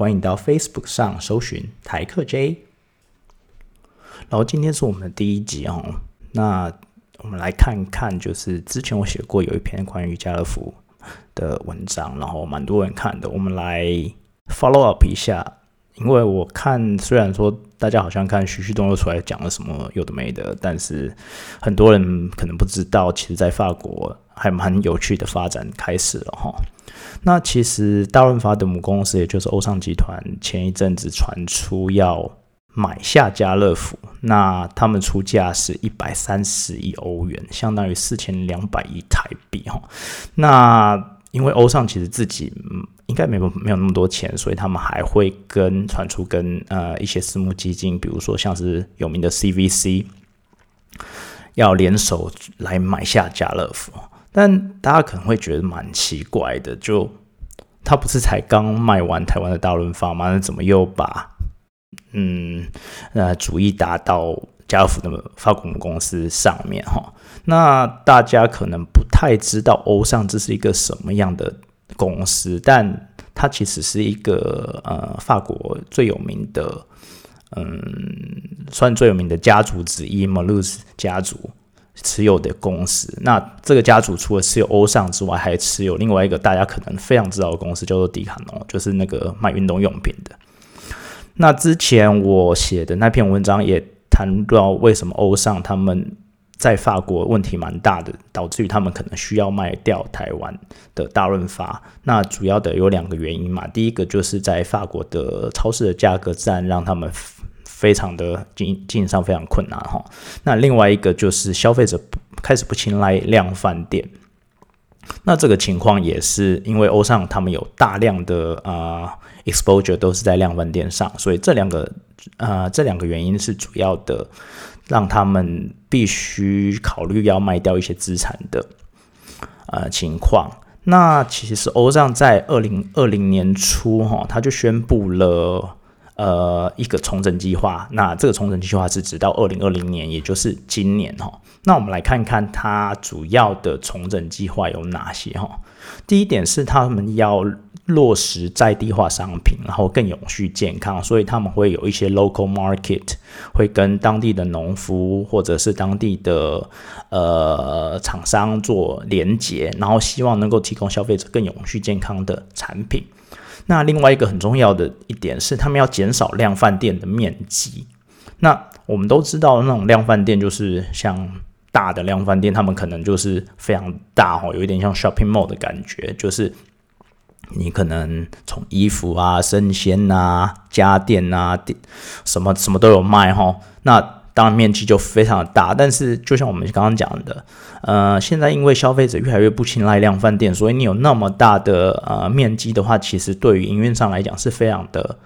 欢迎到 Facebook 上搜寻台客 J。然后今天是我们的第一集哦，那我们来看看，就是之前我写过有一篇关于家乐福的文章，然后蛮多人看的，我们来 follow up 一下。因为我看虽然说大家好像看徐旭东又出来讲了什么有的没的，但是很多人可能不知道，其实在法国还蛮有趣的发展开始了哈。那其实大润发的母公司也就是欧尚集团，前一阵子传出要。买下家乐福，那他们出价是一百三十亿欧元，相当于四千两百亿台币哈。那因为欧尚其实自己应该没有没有那么多钱，所以他们还会跟传出跟呃一些私募基金，比如说像是有名的 CVC，要联手来买下家乐福。但大家可能会觉得蛮奇怪的，就他不是才刚卖完台湾的大润发吗？那怎么又把？嗯，呃，主意打到家乐福的法国公司上面哈，那大家可能不太知道欧尚这是一个什么样的公司，但它其实是一个呃法国最有名的，嗯，算最有名的家族之一 m a l u s 家族持有的公司。那这个家族除了持有欧尚之外，还持有另外一个大家可能非常知道的公司，叫做迪卡侬，就是那个卖运动用品的。那之前我写的那篇文章也谈到，为什么欧尚他们在法国问题蛮大的，导致于他们可能需要卖掉台湾的大润发。那主要的有两个原因嘛，第一个就是在法国的超市的价格战让他们非常的经经营上非常困难哈。那另外一个就是消费者开始不青睐量贩店。那这个情况也是因为欧尚他们有大量的啊 exposure 都是在量贩店上，所以这两个呃这两个原因是主要的，让他们必须考虑要卖掉一些资产的呃情况。那其实欧尚在二零二零年初哈，他就宣布了。呃，一个重整计划，那这个重整计划是直到二零二零年，也就是今年哈。那我们来看看它主要的重整计划有哪些哈。第一点是他们要落实在地化商品，然后更永续健康，所以他们会有一些 local market，会跟当地的农夫或者是当地的呃厂商做连接，然后希望能够提供消费者更永续健康的产品。那另外一个很重要的一点是，他们要减少量贩店的面积。那我们都知道，那种量贩店就是像大的量贩店，他们可能就是非常大哦，有一点像 shopping mall 的感觉，就是你可能从衣服啊、生鲜啊、家电啊、什么什么都有卖哈。那当然面积就非常的大，但是就像我们刚刚讲的，呃，现在因为消费者越来越不青睐量贩店，所以你有那么大的呃面积的话，其实对于营运上来讲是非常的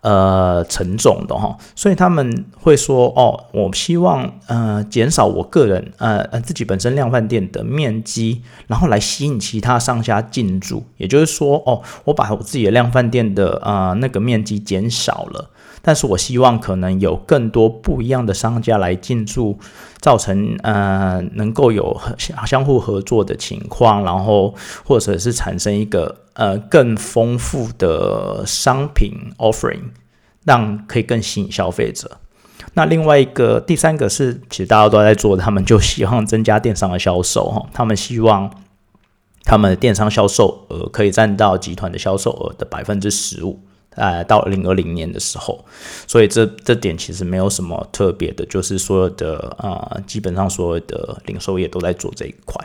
呃沉重的哈。所以他们会说，哦，我希望呃减少我个人呃呃自己本身量贩店的面积，然后来吸引其他商家进驻。也就是说，哦，我把我自己的量贩店的呃那个面积减少了。但是我希望可能有更多不一样的商家来进驻，造成呃能够有相相互合作的情况，然后或者是产生一个呃更丰富的商品 offering，让可以更吸引消费者。那另外一个第三个是，其实大家都在做，他们就希望增加电商的销售哈，他们希望他们的电商销售额可以占到集团的销售额的百分之十五。呃，到二零二零年的时候，所以这这点其实没有什么特别的，就是所有的呃，基本上所有的零售业都在做这一块。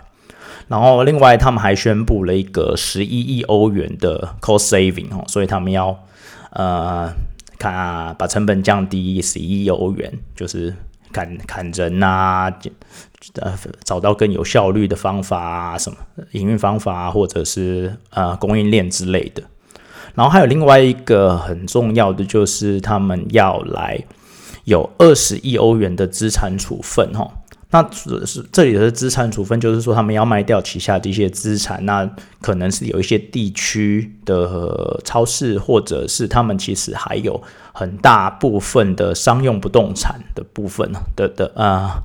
然后另外，他们还宣布了一个十一亿欧元的 cost saving 哦，所以他们要呃看啊把成本降低十一亿欧元，就是砍砍人呐，呃找到更有效率的方法啊，什么营运方法或者是呃供应链之类的。然后还有另外一个很重要的，就是他们要来有二十亿欧元的资产处分，哈。那是这里的资产处分，就是说他们要卖掉旗下的一些资产，那可能是有一些地区的超市，或者是他们其实还有很大部分的商用不动产的部分的的啊，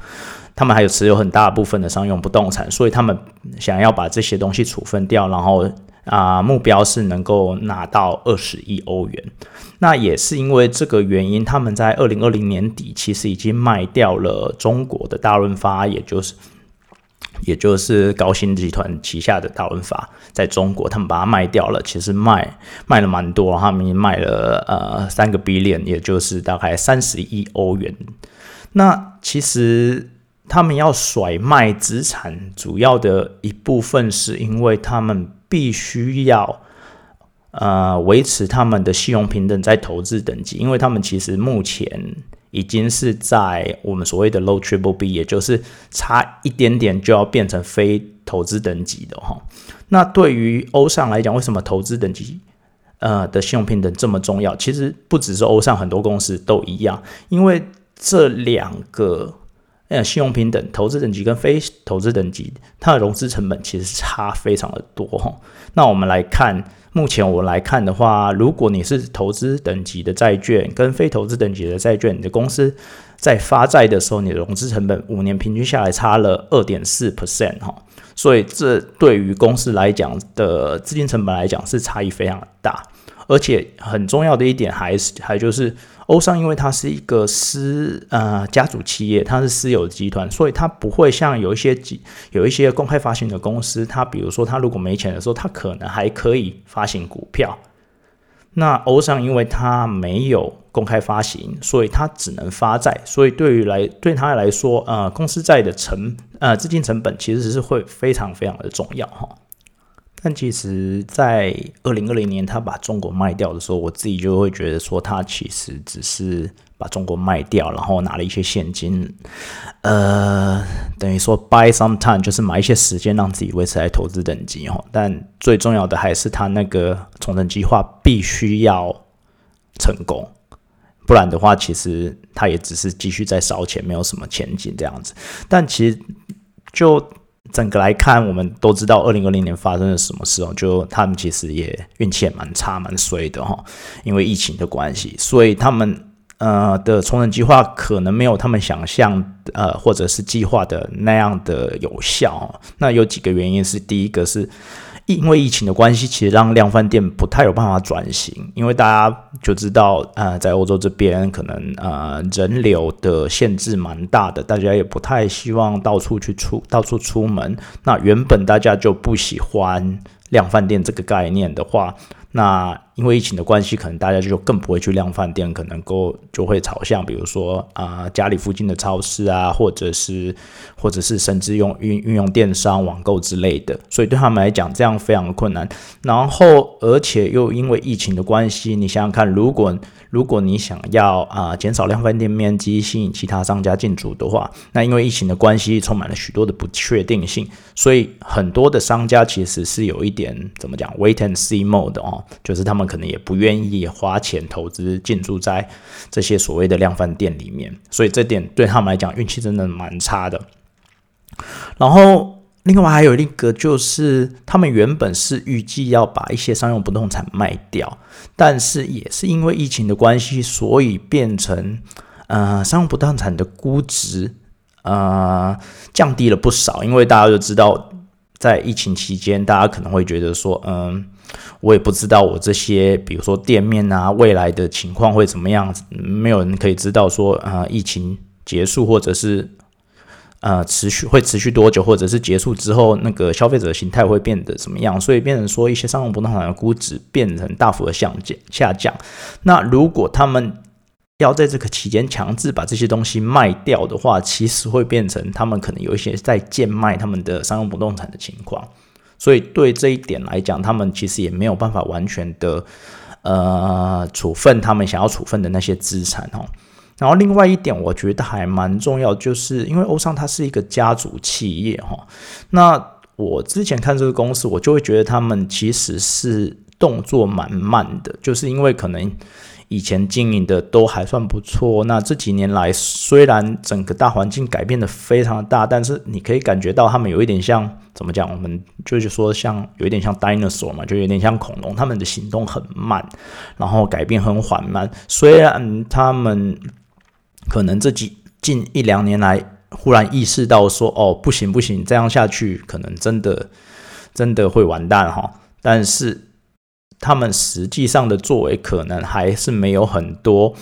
他们还有持有很大部分的商用不动产，所以他们想要把这些东西处分掉，然后。啊，目标是能够拿到二十亿欧元。那也是因为这个原因，他们在二零二零年底其实已经卖掉了中国的大润发，也就是也就是高新集团旗下的大润发，在中国他们把它卖掉了，其实卖卖了蛮多，他们卖了呃三个 billion，也就是大概三十亿欧元。那其实他们要甩卖资产，主要的一部分是因为他们。必须要呃维持他们的信用平等在投资等级，因为他们其实目前已经是在我们所谓的 low triple B，也就是差一点点就要变成非投资等级的哈。那对于欧尚来讲，为什么投资等级呃的信用平等这么重要？其实不只是欧尚，很多公司都一样，因为这两个。呃，信用平等、投资等级跟非投资等级，它的融资成本其实差非常的多哈。那我们来看，目前我来看的话，如果你是投资等级的债券跟非投资等级的债券，你的公司在发债的时候，你的融资成本五年平均下来差了二点四 percent 哈。所以这对于公司来讲的资金成本来讲是差异非常大，而且很重要的一点还是还就是。欧尚因为它是一个私呃家族企业，它是私有集团，所以它不会像有一些几有一些公开发行的公司，它比如说它如果没钱的时候，它可能还可以发行股票。那欧尚因为它没有公开发行，所以它只能发债，所以对于来对他来说，呃，公司债的成呃资金成本其实是会非常非常的重要哈。但其实，在二零二零年他把中国卖掉的时候，我自己就会觉得说，他其实只是把中国卖掉，然后拿了一些现金，呃，等于说 buy some time，就是买一些时间让自己维持在投资等级哦。但最重要的还是他那个重整计划必须要成功，不然的话，其实他也只是继续在烧钱，没有什么前景这样子。但其实就。整个来看，我们都知道二零二零年发生了什么事哦，就他们其实也运气也蛮差、蛮衰的哈，因为疫情的关系，所以他们呃的重整计划可能没有他们想象呃或者是计划的那样的有效。那有几个原因是，第一个是。因为疫情的关系，其实让量贩店不太有办法转型，因为大家就知道，呃，在欧洲这边可能呃人流的限制蛮大的，大家也不太希望到处去出到处出门。那原本大家就不喜欢量贩店这个概念的话。那因为疫情的关系，可能大家就更不会去量饭店，可能够就会朝向，比如说啊家里附近的超市啊，或者是或者是甚至用运运用电商网购之类的，所以对他们来讲，这样非常的困难。然后而且又因为疫情的关系，你想想看，如果如果你想要啊减少量贩店面积，吸引其他商家进驻的话，那因为疫情的关系，充满了许多的不确定性，所以很多的商家其实是有一点怎么讲 wait and see mode 哦。就是他们可能也不愿意花钱投资进驻在这些所谓的量贩店里面，所以这点对他们来讲运气真的蛮差的。然后另外还有一个就是，他们原本是预计要把一些商用不动产卖掉，但是也是因为疫情的关系，所以变成呃商用不动产的估值呃降低了不少。因为大家都知道，在疫情期间，大家可能会觉得说，嗯。我也不知道我这些，比如说店面啊，未来的情况会怎么样？没有人可以知道说，呃，疫情结束或者是呃持续会持续多久，或者是结束之后那个消费者的形态会变得怎么样？所以变成说一些商用不动产的估值变成大幅的下降下降。那如果他们要在这个期间强制把这些东西卖掉的话，其实会变成他们可能有一些在贱卖他们的商用不动产的情况。所以对这一点来讲，他们其实也没有办法完全的呃处分他们想要处分的那些资产哦。然后另外一点，我觉得还蛮重要，就是因为欧尚它是一个家族企业哈。那我之前看这个公司，我就会觉得他们其实是动作蛮慢的，就是因为可能以前经营的都还算不错，那这几年来虽然整个大环境改变的非常的大，但是你可以感觉到他们有一点像怎么讲？我们就是说像有一点像 dinosaur 嘛，就有点像恐龙，他们的行动很慢，然后改变很缓慢。虽然他们可能这几近一两年来。忽然意识到说：“哦，不行不行，这样下去可能真的真的会完蛋哈。”但是他们实际上的作为可能还是没有很多，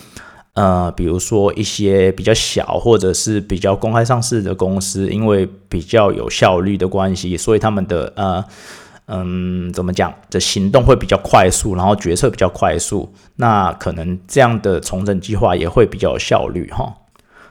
呃，比如说一些比较小或者是比较公开上市的公司，因为比较有效率的关系，所以他们的呃嗯怎么讲的行动会比较快速，然后决策比较快速，那可能这样的重整计划也会比较有效率哈。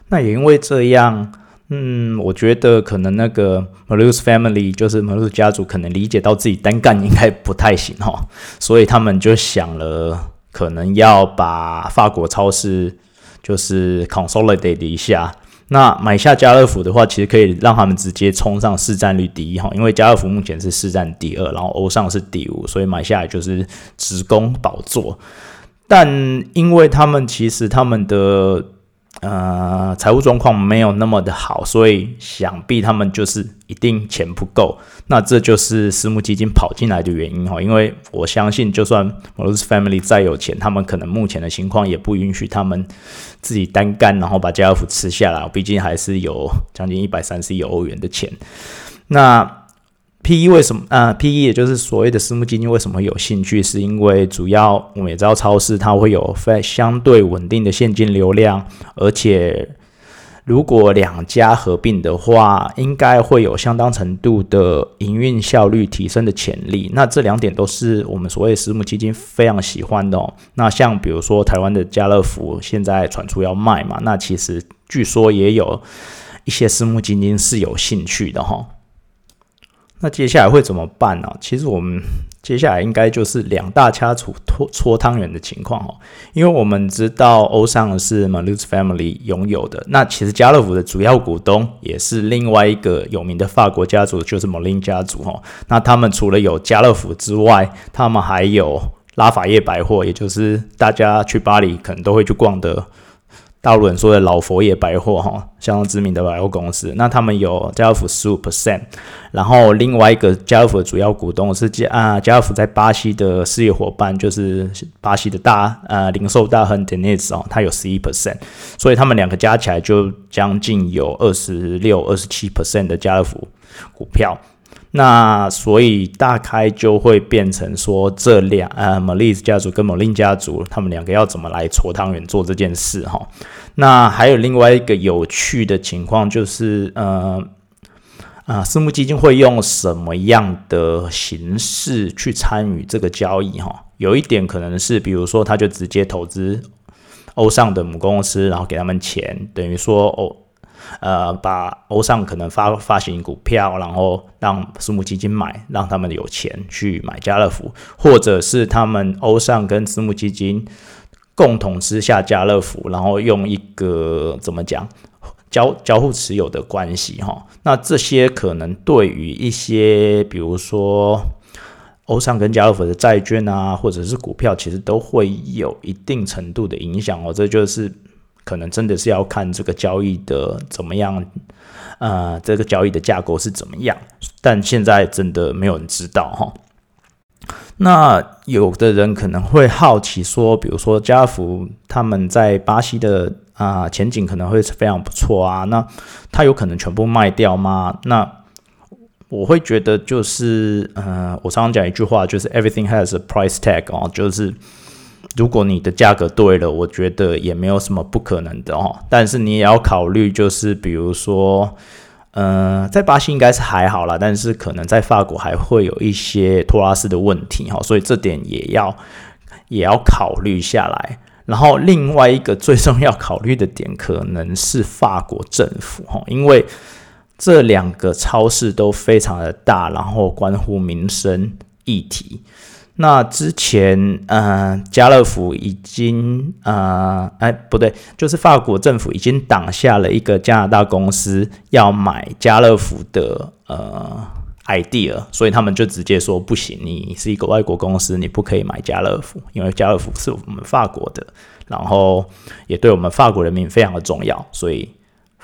那也因为这样。嗯，我觉得可能那个 Malus family 就是 Malus 家族，可能理解到自己单干应该不太行哈，所以他们就想了，可能要把法国超市就是 consolidate 一下。那买下家乐福的话，其实可以让他们直接冲上市占率第一哈，因为家乐福目前是市占第二，然后欧尚是第五，所以买下来就是直攻宝座。但因为他们其实他们的呃，财务状况没有那么的好，所以想必他们就是一定钱不够。那这就是私募基金跑进来的原因哈。因为我相信，就算 m o r s Family 再有钱，他们可能目前的情况也不允许他们自己单干，然后把家福吃下来。毕竟还是有将近一百三十亿欧元的钱。那 P/E 为什么啊？P/E 也就是所谓的私募基金为什么有兴趣？是因为主要我们也知道超市它会有非相对稳定的现金流量，而且如果两家合并的话，应该会有相当程度的营运效率提升的潜力。那这两点都是我们所谓私募基金非常喜欢的。哦。那像比如说台湾的家乐福现在传出要卖嘛，那其实据说也有一些私募基金是有兴趣的哈。那接下来会怎么办呢？其实我们接下来应该就是两大家族搓搓汤圆的情况哦，因为我们知道欧尚是 Malus Family 拥有的，那其实家乐福的主要股东也是另外一个有名的法国家族，就是 Molin 家族哦。那他们除了有家乐福之外，他们还有拉法叶百货，也就是大家去巴黎可能都会去逛的。大陆人说的老佛爷百货哈，相当知名的百货公司。那他们有家乐福十五 percent，然后另外一个家乐福的主要股东是家啊家乐福在巴西的事业伙伴，就是巴西的大呃零售大亨 Dennis 哦，他有十一 percent，所以他们两个加起来就将近有二十六、二十七 percent 的家乐福股票。那所以大概就会变成说，这两呃 m a l i s 家族跟 m a l i n 家族，他们两个要怎么来搓汤圆做这件事哈？那还有另外一个有趣的情况就是，呃啊，私募基金会用什么样的形式去参与这个交易哈？有一点可能是，比如说他就直接投资欧尚的母公司，然后给他们钱，等于说哦。呃，把欧尚可能发发行股票，然后让私募基金买，让他们有钱去买家乐福，或者是他们欧尚跟私募基金共同吃下家乐福，然后用一个怎么讲交交互持有的关系哈。那这些可能对于一些比如说欧尚跟家乐福的债券啊，或者是股票，其实都会有一定程度的影响哦。这就是。可能真的是要看这个交易的怎么样，呃，这个交易的架构是怎么样，但现在真的没有人知道哈。那有的人可能会好奇说，比如说家福他们在巴西的啊前景可能会是非常不错啊，那他有可能全部卖掉吗？那我会觉得就是，呃，我常常讲一句话，就是 everything has a price tag 哦，就是。如果你的价格对了，我觉得也没有什么不可能的哦。但是你也要考虑，就是比如说，呃，在巴西应该是还好啦，但是可能在法国还会有一些托拉斯的问题哈，所以这点也要也要考虑下来。然后另外一个最重要考虑的点，可能是法国政府哈，因为这两个超市都非常的大，然后关乎民生议题。那之前，呃，家乐福已经，呃，哎，不对，就是法国政府已经挡下了一个加拿大公司要买家乐福的，呃，idea，所以他们就直接说不行，你是一个外国公司，你不可以买家乐福，因为家乐福是我们法国的，然后也对我们法国人民非常的重要，所以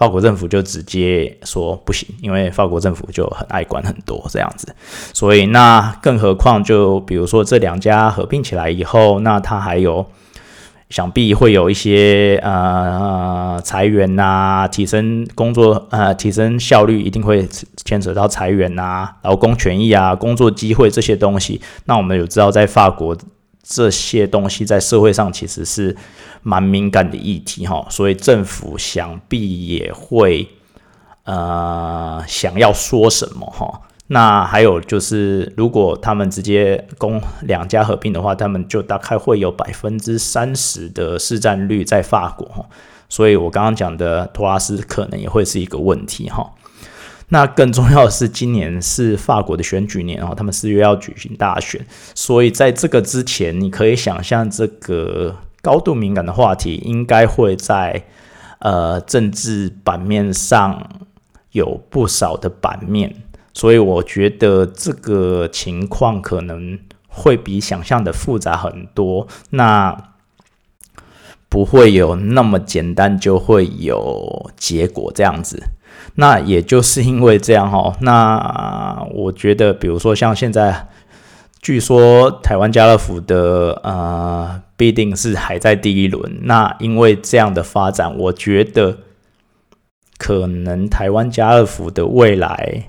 法国政府就直接说不行，因为法国政府就很爱管很多这样子，所以那更何况就比如说这两家合并起来以后，那它还有。想必会有一些呃裁员呐，提升工作呃提升效率，一定会牵扯到裁员呐，劳工权益啊，工作机会这些东西。那我们有知道，在法国这些东西在社会上其实是蛮敏感的议题哈，所以政府想必也会呃想要说什么哈。那还有就是，如果他们直接公两家合并的话，他们就大概会有百分之三十的市占率在法国，所以我刚刚讲的托拉斯可能也会是一个问题哈。那更重要的是，今年是法国的选举年哦，他们四月要举行大选，所以在这个之前，你可以想象这个高度敏感的话题应该会在呃政治版面上有不少的版面。所以我觉得这个情况可能会比想象的复杂很多，那不会有那么简单就会有结果这样子。那也就是因为这样哈，那我觉得，比如说像现在，据说台湾家乐福的呃必定是还在第一轮。那因为这样的发展，我觉得可能台湾家乐福的未来。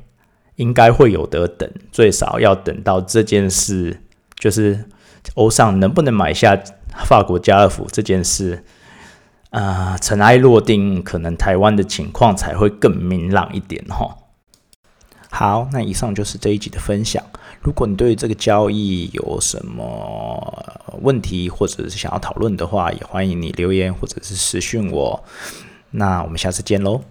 应该会有得等，最少要等到这件事，就是欧尚能不能买下法国家乐福这件事，啊，尘埃落定，可能台湾的情况才会更明朗一点哈。好，那以上就是这一集的分享。如果你对这个交易有什么问题，或者是想要讨论的话，也欢迎你留言或者是私讯我。那我们下次见喽。